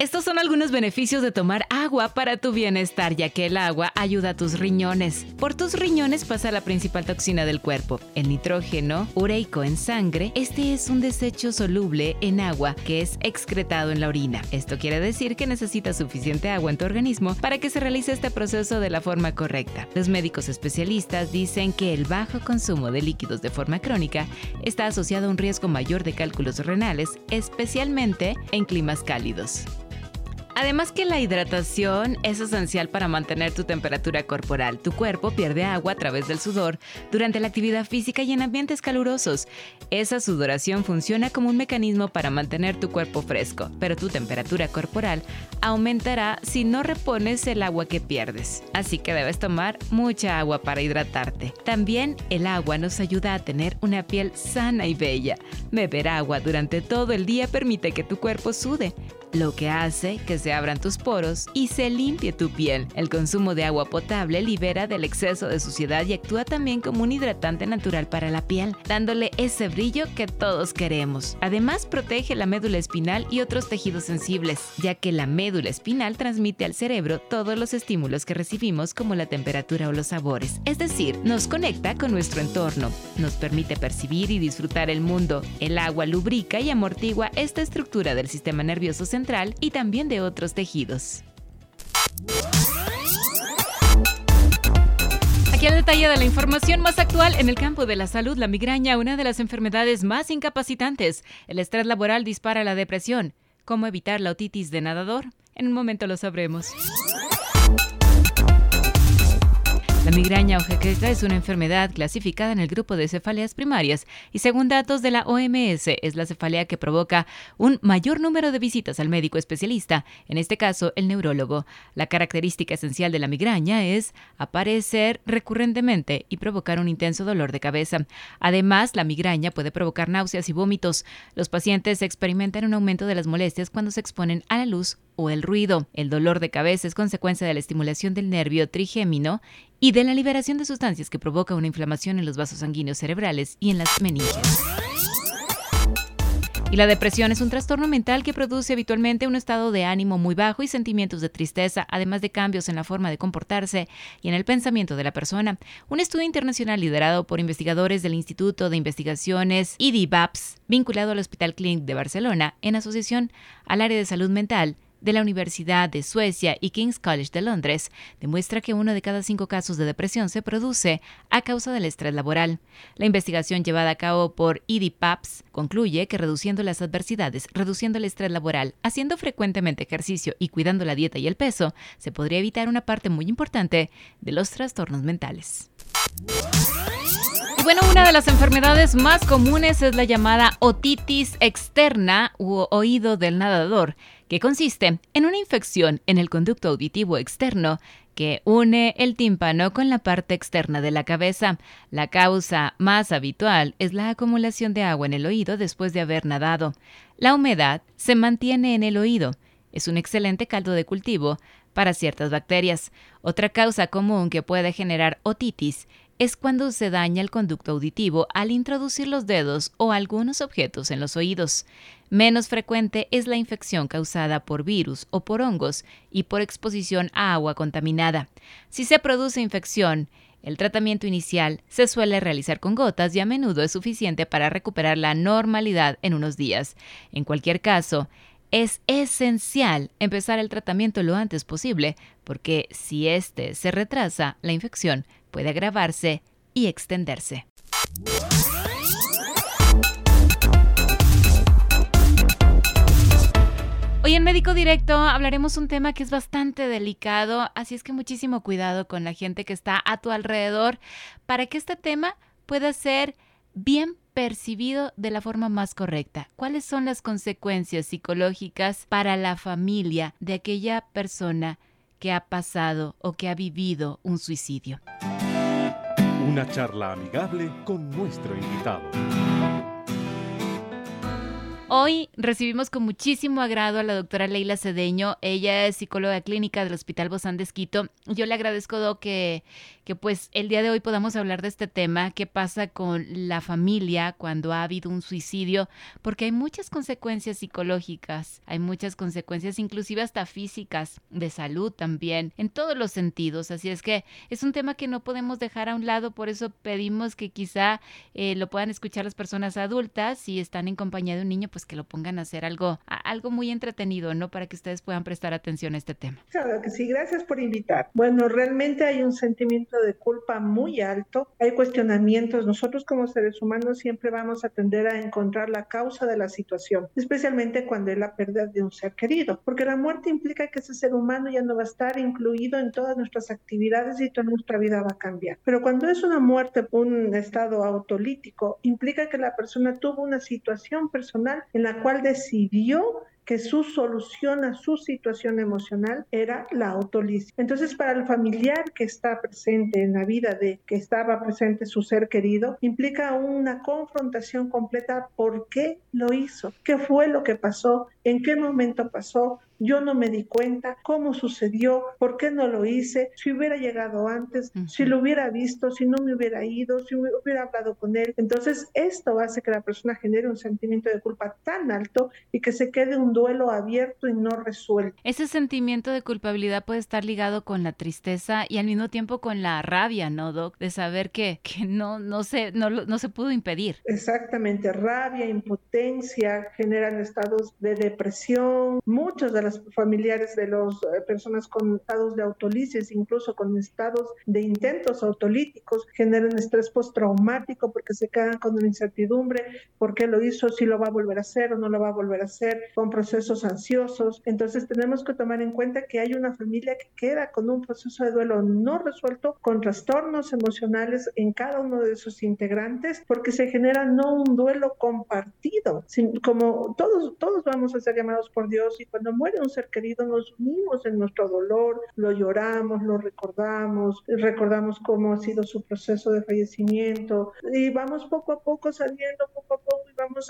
Estos son algunos beneficios de tomar agua para tu bienestar, ya que el agua ayuda a tus riñones. Por tus riñones pasa la principal toxina del cuerpo, el nitrógeno ureico en sangre. Este es un desecho soluble en agua que es excretado en la orina. Esto quiere decir que necesitas suficiente agua en tu organismo para que se realice este proceso de la forma correcta. Los médicos especialistas dicen que el bajo consumo de líquidos de forma crónica está asociado a un riesgo mayor de cálculos renales, especialmente en climas cálidos. Además que la hidratación es esencial para mantener tu temperatura corporal. Tu cuerpo pierde agua a través del sudor durante la actividad física y en ambientes calurosos. Esa sudoración funciona como un mecanismo para mantener tu cuerpo fresco, pero tu temperatura corporal aumentará si no repones el agua que pierdes. Así que debes tomar mucha agua para hidratarte. También el agua nos ayuda a tener una piel sana y bella. Beber agua durante todo el día permite que tu cuerpo sude lo que hace que se abran tus poros y se limpie tu piel. El consumo de agua potable libera del exceso de suciedad y actúa también como un hidratante natural para la piel, dándole ese brillo que todos queremos. Además, protege la médula espinal y otros tejidos sensibles, ya que la médula espinal transmite al cerebro todos los estímulos que recibimos como la temperatura o los sabores, es decir, nos conecta con nuestro entorno, nos permite percibir y disfrutar el mundo. El agua lubrica y amortigua esta estructura del sistema nervioso central y también de otros tejidos. Aquí el detalle de la información más actual en el campo de la salud, la migraña, una de las enfermedades más incapacitantes. El estrés laboral dispara la depresión. ¿Cómo evitar la otitis de nadador? En un momento lo sabremos. La migraña o jaqueca es una enfermedad clasificada en el grupo de cefaleas primarias y según datos de la OMS es la cefalea que provoca un mayor número de visitas al médico especialista, en este caso el neurólogo. La característica esencial de la migraña es aparecer recurrentemente y provocar un intenso dolor de cabeza. Además, la migraña puede provocar náuseas y vómitos. Los pacientes experimentan un aumento de las molestias cuando se exponen a la luz o el ruido. El dolor de cabeza es consecuencia de la estimulación del nervio trigémino y de la liberación de sustancias que provoca una inflamación en los vasos sanguíneos cerebrales y en las meninges. Y la depresión es un trastorno mental que produce habitualmente un estado de ánimo muy bajo y sentimientos de tristeza, además de cambios en la forma de comportarse y en el pensamiento de la persona. Un estudio internacional liderado por investigadores del Instituto de Investigaciones IDIBAPS, vinculado al Hospital Clínic de Barcelona, en asociación al área de salud mental, de la Universidad de Suecia y King's College de Londres demuestra que uno de cada cinco casos de depresión se produce a causa del estrés laboral. La investigación llevada a cabo por IDIPAPS concluye que reduciendo las adversidades, reduciendo el estrés laboral, haciendo frecuentemente ejercicio y cuidando la dieta y el peso, se podría evitar una parte muy importante de los trastornos mentales. Bueno, una de las enfermedades más comunes es la llamada otitis externa u oído del nadador, que consiste en una infección en el conducto auditivo externo que une el tímpano con la parte externa de la cabeza. La causa más habitual es la acumulación de agua en el oído después de haber nadado. La humedad se mantiene en el oído. Es un excelente caldo de cultivo para ciertas bacterias. Otra causa común que puede generar otitis es cuando se daña el conducto auditivo al introducir los dedos o algunos objetos en los oídos. Menos frecuente es la infección causada por virus o por hongos y por exposición a agua contaminada. Si se produce infección, el tratamiento inicial se suele realizar con gotas y a menudo es suficiente para recuperar la normalidad en unos días. En cualquier caso, es esencial empezar el tratamiento lo antes posible porque si éste se retrasa, la infección puede agravarse y extenderse. Hoy en Médico Directo hablaremos un tema que es bastante delicado, así es que muchísimo cuidado con la gente que está a tu alrededor para que este tema pueda ser bien percibido de la forma más correcta. ¿Cuáles son las consecuencias psicológicas para la familia de aquella persona que ha pasado o que ha vivido un suicidio. Una charla amigable con nuestro invitado. Hoy recibimos con muchísimo agrado a la doctora Leila Cedeño. Ella es psicóloga clínica del Hospital Bozán de Esquito. Yo le agradezco, que, que pues el día de hoy podamos hablar de este tema, qué pasa con la familia cuando ha habido un suicidio, porque hay muchas consecuencias psicológicas, hay muchas consecuencias inclusive hasta físicas, de salud también, en todos los sentidos. Así es que es un tema que no podemos dejar a un lado, por eso pedimos que quizá eh, lo puedan escuchar las personas adultas si están en compañía de un niño, pues que lo pongan a hacer algo, algo muy entretenido, ¿no? Para que ustedes puedan prestar atención a este tema. Claro que sí, gracias por invitar. Bueno, realmente hay un sentimiento de culpa muy alto, hay cuestionamientos. Nosotros como seres humanos siempre vamos a tender a encontrar la causa de la situación, especialmente cuando es la pérdida de un ser querido, porque la muerte implica que ese ser humano ya no va a estar incluido en todas nuestras actividades y toda nuestra vida va a cambiar. Pero cuando es una muerte, un estado autolítico, implica que la persona tuvo una situación personal en la cual decidió que su solución a su situación emocional era la autolisis. Entonces, para el familiar que está presente en la vida de que estaba presente su ser querido, implica una confrontación completa por qué lo hizo, qué fue lo que pasó, en qué momento pasó, yo no me di cuenta, cómo sucedió, por qué no lo hice, si hubiera llegado antes, si lo hubiera visto, si no me hubiera ido, si hubiera hablado con él. Entonces, esto hace que la persona genere un sentimiento de culpa tan alto y que se quede un duelo abierto y no resuelto. Ese sentimiento de culpabilidad puede estar ligado con la tristeza y al mismo tiempo con la rabia, ¿no, Doc? De saber que, que no, no, se, no, no se pudo impedir. Exactamente, rabia, impotencia, generan estados de depresión. Muchos de las familiares de las eh, personas con estados de autolisis, incluso con estados de intentos autolíticos, generan estrés postraumático porque se quedan con una incertidumbre, por qué lo hizo, si lo va a volver a hacer o no lo va a volver a hacer, con procesos ansiosos. Entonces tenemos que tomar en cuenta que hay una familia que queda con un proceso de duelo no resuelto, con trastornos emocionales en cada uno de sus integrantes, porque se genera no un duelo compartido, como todos, todos vamos a ser llamados por Dios y cuando muere un ser querido nos unimos en nuestro dolor, lo lloramos, lo recordamos, recordamos cómo ha sido su proceso de fallecimiento y vamos poco a poco saliendo, poco a poco y vamos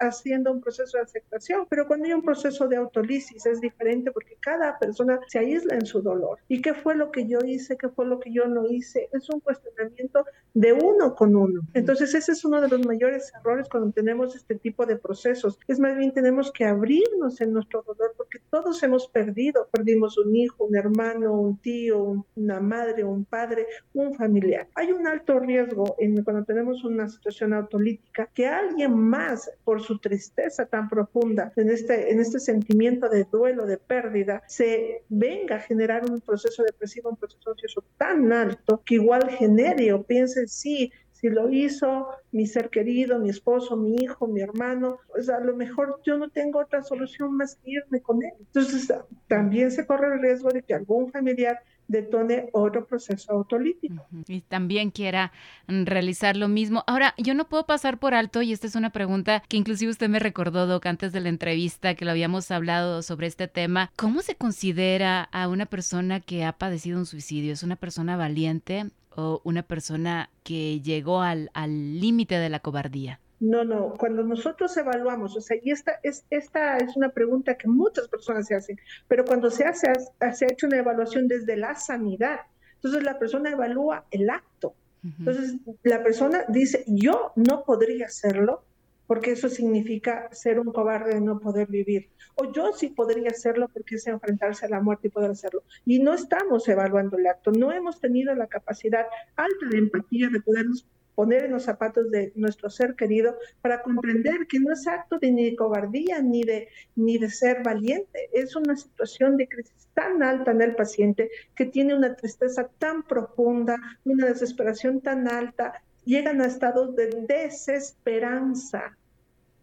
haciendo un proceso de aceptación. Pero cuando hay un proceso de autolisis es diferente porque cada persona se aísla en su dolor. ¿Y qué fue lo que yo hice? ¿Qué fue lo que yo no hice? Es un cuestionamiento de uno con uno. Entonces ese es uno de los mayores errores cuando tenemos este tipo de procesos. Es más bien tenemos que abrirnos en nuestro dolor porque todos hemos perdido, perdimos un hijo, un hermano, un tío, una madre, un padre, un familiar. Hay un alto riesgo en cuando tenemos una situación autolítica que alguien más, por su tristeza tan profunda, en este, en este sentimiento de duelo, de pérdida, se venga a generar un proceso depresivo, un proceso ansioso tan alto que igual genere o piense, sí, si lo hizo mi ser querido, mi esposo, mi hijo, mi hermano, pues a lo mejor yo no tengo otra solución más que irme con él. Entonces también se corre el riesgo de que algún familiar detone otro proceso autolítico. Y también quiera mm, realizar lo mismo. Ahora, yo no puedo pasar por alto, y esta es una pregunta que inclusive usted me recordó, Doc, antes de la entrevista que lo habíamos hablado sobre este tema. ¿Cómo se considera a una persona que ha padecido un suicidio? ¿Es una persona valiente? O una persona que llegó al límite de la cobardía? No, no, cuando nosotros evaluamos, o sea, y esta es, esta es una pregunta que muchas personas se hacen, pero cuando se hace, se ha hecho una evaluación desde la sanidad, entonces la persona evalúa el acto. Entonces la persona dice, yo no podría hacerlo, porque eso significa ser un cobarde de no poder vivir. O yo sí podría hacerlo porque es enfrentarse a la muerte y poder hacerlo. Y no estamos evaluando el acto, no hemos tenido la capacidad alta de empatía de podernos poner en los zapatos de nuestro ser querido para comprender que no es acto de ni de cobardía ni de, ni de ser valiente, es una situación de crisis tan alta en el paciente que tiene una tristeza tan profunda, una desesperación tan alta llegan a estados de desesperanza,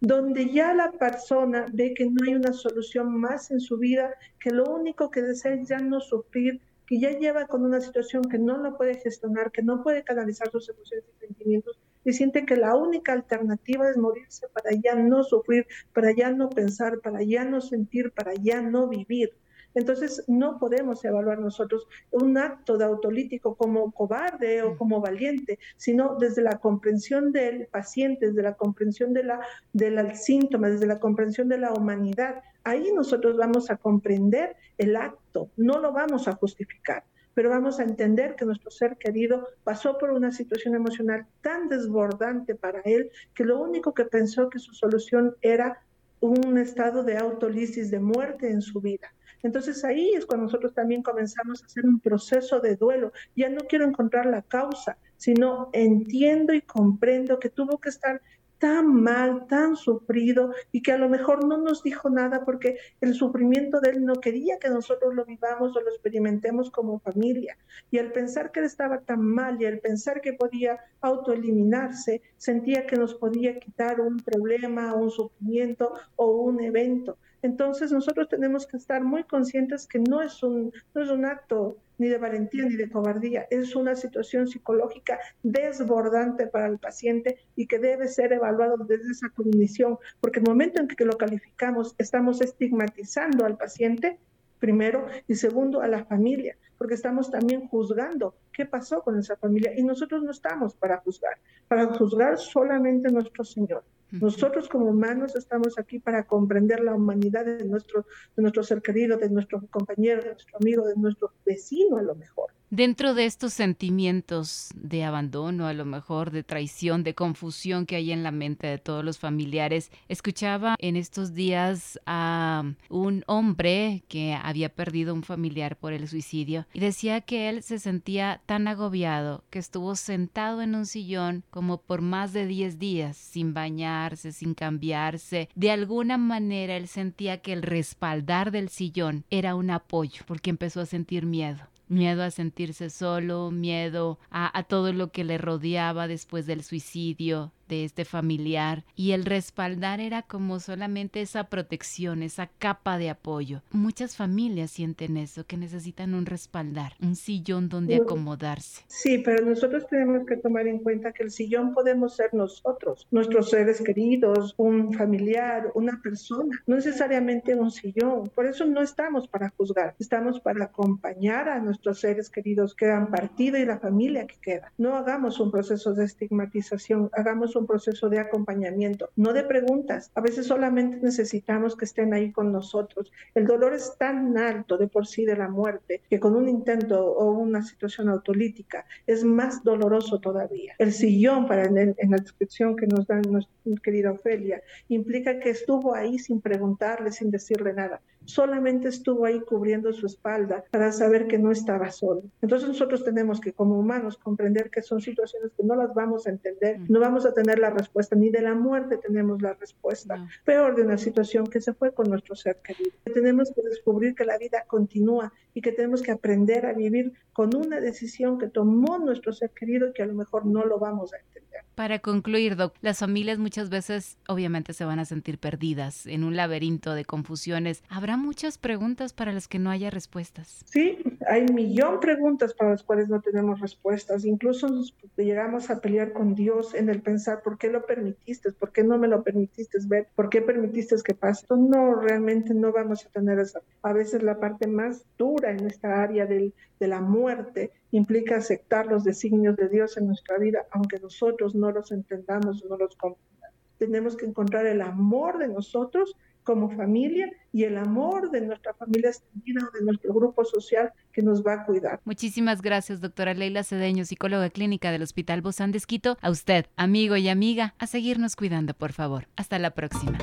donde ya la persona ve que no hay una solución más en su vida, que lo único que desea es ya no sufrir, que ya lleva con una situación que no lo puede gestionar, que no puede canalizar sus emociones y sentimientos, y siente que la única alternativa es morirse para ya no sufrir, para ya no pensar, para ya no sentir, para ya no vivir. Entonces, no podemos evaluar nosotros un acto de autolítico como cobarde o como valiente, sino desde la comprensión del paciente, desde la comprensión de la, del síntoma, desde la comprensión de la humanidad. Ahí nosotros vamos a comprender el acto, no lo vamos a justificar pero vamos a entender que nuestro ser querido pasó por una situación emocional tan desbordante para él que lo único que pensó que su solución era un estado de autolisis, de muerte en su vida. Entonces ahí es cuando nosotros también comenzamos a hacer un proceso de duelo. Ya no quiero encontrar la causa, sino entiendo y comprendo que tuvo que estar tan mal, tan sufrido y que a lo mejor no nos dijo nada porque el sufrimiento de él no quería que nosotros lo vivamos o lo experimentemos como familia. Y al pensar que él estaba tan mal y al pensar que podía autoeliminarse, sentía que nos podía quitar un problema, un sufrimiento o un evento. Entonces nosotros tenemos que estar muy conscientes que no es un, no es un acto ni de valentía ni de cobardía, es una situación psicológica desbordante para el paciente y que debe ser evaluado desde esa cognición, porque el momento en que lo calificamos estamos estigmatizando al paciente primero y segundo a la familia, porque estamos también juzgando qué pasó con esa familia y nosotros no estamos para juzgar, para juzgar solamente nuestro Señor. Nosotros como humanos estamos aquí para comprender la humanidad de nuestro, de nuestro ser querido, de nuestro compañero, de nuestro amigo, de nuestro vecino a lo mejor. Dentro de estos sentimientos de abandono, a lo mejor de traición, de confusión que hay en la mente de todos los familiares, escuchaba en estos días a un hombre que había perdido un familiar por el suicidio y decía que él se sentía tan agobiado que estuvo sentado en un sillón como por más de 10 días sin bañarse, sin cambiarse. De alguna manera él sentía que el respaldar del sillón era un apoyo porque empezó a sentir miedo miedo a sentirse solo, miedo a, a, todo lo que le rodeaba después del suicidio, de este familiar y el respaldar era como solamente esa protección, esa capa de apoyo. Muchas familias sienten eso, que necesitan un respaldar, un sillón donde acomodarse. Sí, pero nosotros tenemos que tomar en cuenta que el sillón podemos ser nosotros, nuestros seres queridos, un familiar, una persona, no necesariamente un sillón. Por eso no estamos para juzgar, estamos para acompañar a nuestros seres queridos que han partido y la familia que queda. No hagamos un proceso de estigmatización, hagamos un proceso de acompañamiento, no de preguntas. A veces solamente necesitamos que estén ahí con nosotros. El dolor es tan alto de por sí de la muerte que con un intento o una situación autolítica es más doloroso todavía. El sillón, para en, la descripción que nos da nuestra querida Ofelia, implica que estuvo ahí sin preguntarle, sin decirle nada solamente estuvo ahí cubriendo su espalda para saber que no estaba solo. Entonces nosotros tenemos que como humanos comprender que son situaciones que no las vamos a entender, no vamos a tener la respuesta, ni de la muerte tenemos la respuesta. Peor de una situación que se fue con nuestro ser querido. Tenemos que descubrir que la vida continúa y que tenemos que aprender a vivir con una decisión que tomó nuestro ser querido y que a lo mejor no lo vamos a entender. Para concluir, Doc, las familias muchas veces obviamente se van a sentir perdidas en un laberinto de confusiones. Habrá muchas preguntas para las que no haya respuestas. Sí, hay millón preguntas para las cuales no tenemos respuestas. Incluso nos llegamos a pelear con Dios en el pensar, ¿por qué lo permitiste? ¿Por qué no me lo permitiste ver? ¿Por qué permitiste que pase? No, realmente no vamos a tener esa. A veces la parte más dura en esta área del, de la muerte implica aceptar los designios de Dios en nuestra vida, aunque nosotros no los entendamos, no los comprendamos. Tenemos que encontrar el amor de nosotros como familia y el amor de nuestra familia extendida o de nuestro grupo social que nos va a cuidar. Muchísimas gracias, doctora Leila Cedeño, psicóloga clínica del Hospital Bozán de Esquito. A usted, amigo y amiga, a seguirnos cuidando, por favor. Hasta la próxima.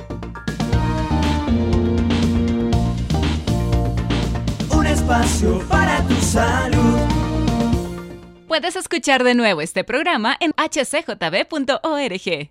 Un espacio para tu salud. Puedes escuchar de nuevo este programa en hcjb.org.